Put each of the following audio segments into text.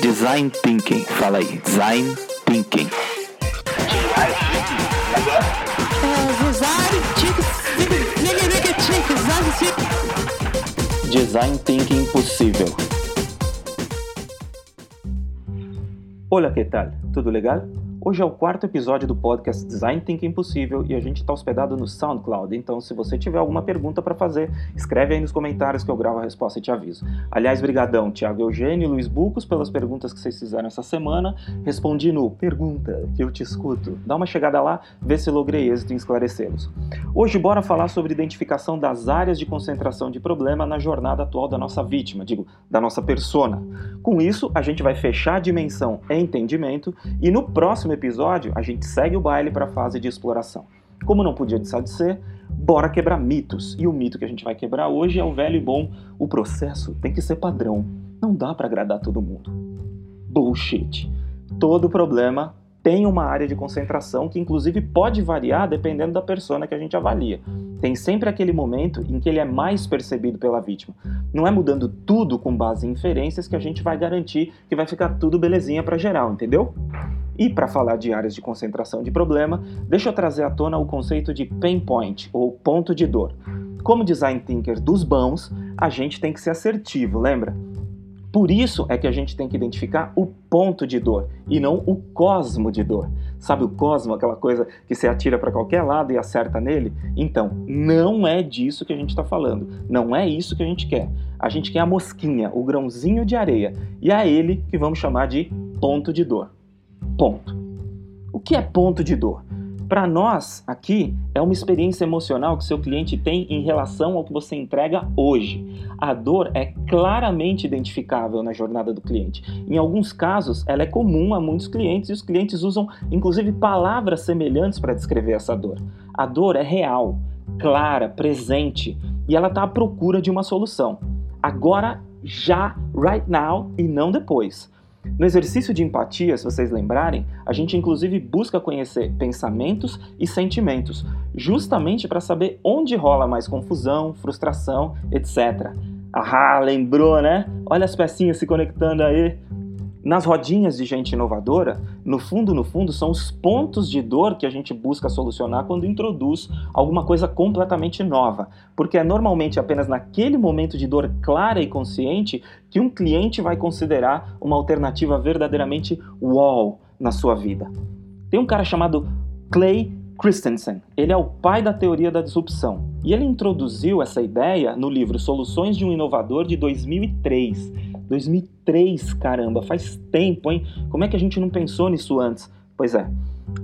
Design Thinking. Fala aí. Design Thinking. Design Thinking possível. Olá, que tal? Tudo legal? Hoje é o quarto episódio do podcast Design Thinking Impossível e a gente está hospedado no SoundCloud. Então, se você tiver alguma pergunta para fazer, escreve aí nos comentários que eu gravo a resposta e te aviso. Aliás, brigadão, Thiago Eugênio e Luiz Bucos pelas perguntas que vocês fizeram essa semana. Respondi no Pergunta, que eu te escuto. Dá uma chegada lá, vê se logrei êxito em esclarecê-los. Hoje, bora falar sobre identificação das áreas de concentração de problema na jornada atual da nossa vítima, digo, da nossa persona. Com isso, a gente vai fechar a dimensão entendimento e no próximo próximo episódio, a gente segue o baile para a fase de exploração. Como não podia deixar de ser, bora quebrar mitos. E o mito que a gente vai quebrar hoje é o velho e bom: o processo tem que ser padrão. Não dá para agradar todo mundo. Bullshit. Todo problema tem uma área de concentração que inclusive pode variar dependendo da persona que a gente avalia. Tem sempre aquele momento em que ele é mais percebido pela vítima. Não é mudando tudo com base em inferências que a gente vai garantir que vai ficar tudo belezinha para geral, entendeu? E para falar de áreas de concentração de problema, deixa eu trazer à tona o conceito de pain point, ou ponto de dor. Como design thinker dos bons, a gente tem que ser assertivo, lembra? Por isso é que a gente tem que identificar o ponto de dor e não o cosmo de dor. Sabe o cosmo, aquela coisa que você atira para qualquer lado e acerta nele? Então, não é disso que a gente está falando. Não é isso que a gente quer. A gente quer a mosquinha, o grãozinho de areia. E é ele que vamos chamar de ponto de dor. Ponto. O que é ponto de dor? Para nós, aqui, é uma experiência emocional que seu cliente tem em relação ao que você entrega hoje. A dor é claramente identificável na jornada do cliente. Em alguns casos, ela é comum a muitos clientes e os clientes usam, inclusive, palavras semelhantes para descrever essa dor. A dor é real, clara, presente e ela está à procura de uma solução. Agora, já, right now e não depois. No exercício de empatia, se vocês lembrarem, a gente inclusive busca conhecer pensamentos e sentimentos, justamente para saber onde rola mais confusão, frustração, etc. Ah, lembrou, né? Olha as pecinhas se conectando aí. Nas rodinhas de gente inovadora, no fundo, no fundo, são os pontos de dor que a gente busca solucionar quando introduz alguma coisa completamente nova. Porque é normalmente apenas naquele momento de dor clara e consciente que um cliente vai considerar uma alternativa verdadeiramente wow na sua vida. Tem um cara chamado Clay Christensen. Ele é o pai da teoria da disrupção. E ele introduziu essa ideia no livro Soluções de um Inovador de 2003 2003, caramba, faz tempo, hein? Como é que a gente não pensou nisso antes? Pois é.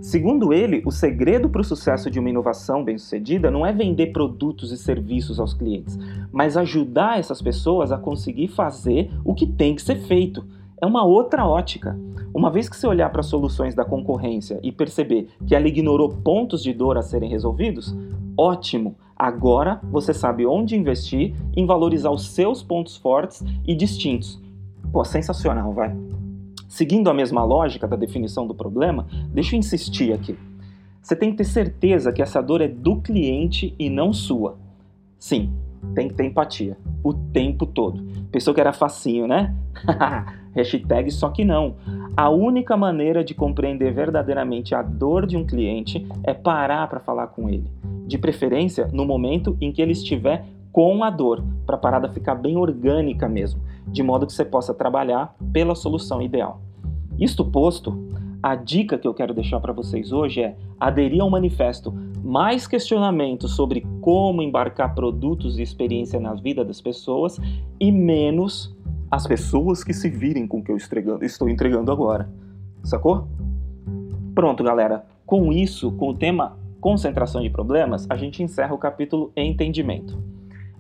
Segundo ele, o segredo para o sucesso de uma inovação bem-sucedida não é vender produtos e serviços aos clientes, mas ajudar essas pessoas a conseguir fazer o que tem que ser feito. É uma outra ótica. Uma vez que você olhar para as soluções da concorrência e perceber que ela ignorou pontos de dor a serem resolvidos, ótimo! Agora você sabe onde investir em valorizar os seus pontos fortes e distintos. Pô, sensacional, vai. Seguindo a mesma lógica da definição do problema, deixa eu insistir aqui. Você tem que ter certeza que essa dor é do cliente e não sua. Sim, tem que ter empatia. O tempo todo. Pensou que era facinho, né? Hashtag só que não. A única maneira de compreender verdadeiramente a dor de um cliente é parar para falar com ele de preferência no momento em que ele estiver com a dor, para a parada ficar bem orgânica mesmo, de modo que você possa trabalhar pela solução ideal. Isto posto, a dica que eu quero deixar para vocês hoje é aderir ao manifesto mais questionamentos sobre como embarcar produtos e experiência na vida das pessoas e menos as pessoas que se virem com o que eu estou entregando agora. Sacou? Pronto, galera. Com isso, com o tema concentração de problemas, a gente encerra o capítulo Entendimento.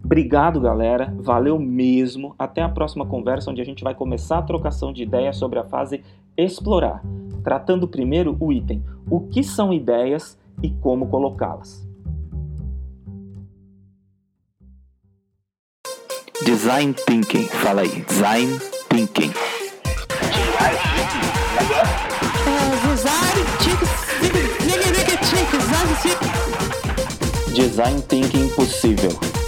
Obrigado, galera. Valeu mesmo. Até a próxima conversa, onde a gente vai começar a trocação de ideias sobre a fase explorar, tratando primeiro o item: o que são ideias e como colocá-las. Design Thinking. Fala aí. Design Thinking. Design Thinking Possível.